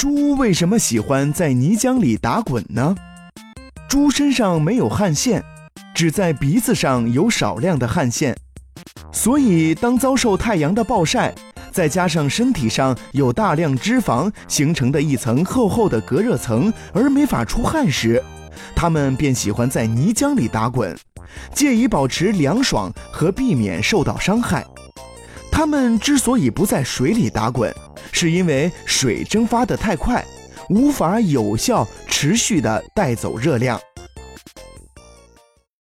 猪为什么喜欢在泥浆里打滚呢？猪身上没有汗腺，只在鼻子上有少量的汗腺，所以当遭受太阳的暴晒，再加上身体上有大量脂肪形成的一层厚厚的隔热层，而没法出汗时，它们便喜欢在泥浆里打滚，借以保持凉爽和避免受到伤害。它们之所以不在水里打滚，是因为水蒸发得太快，无法有效持续地带走热量。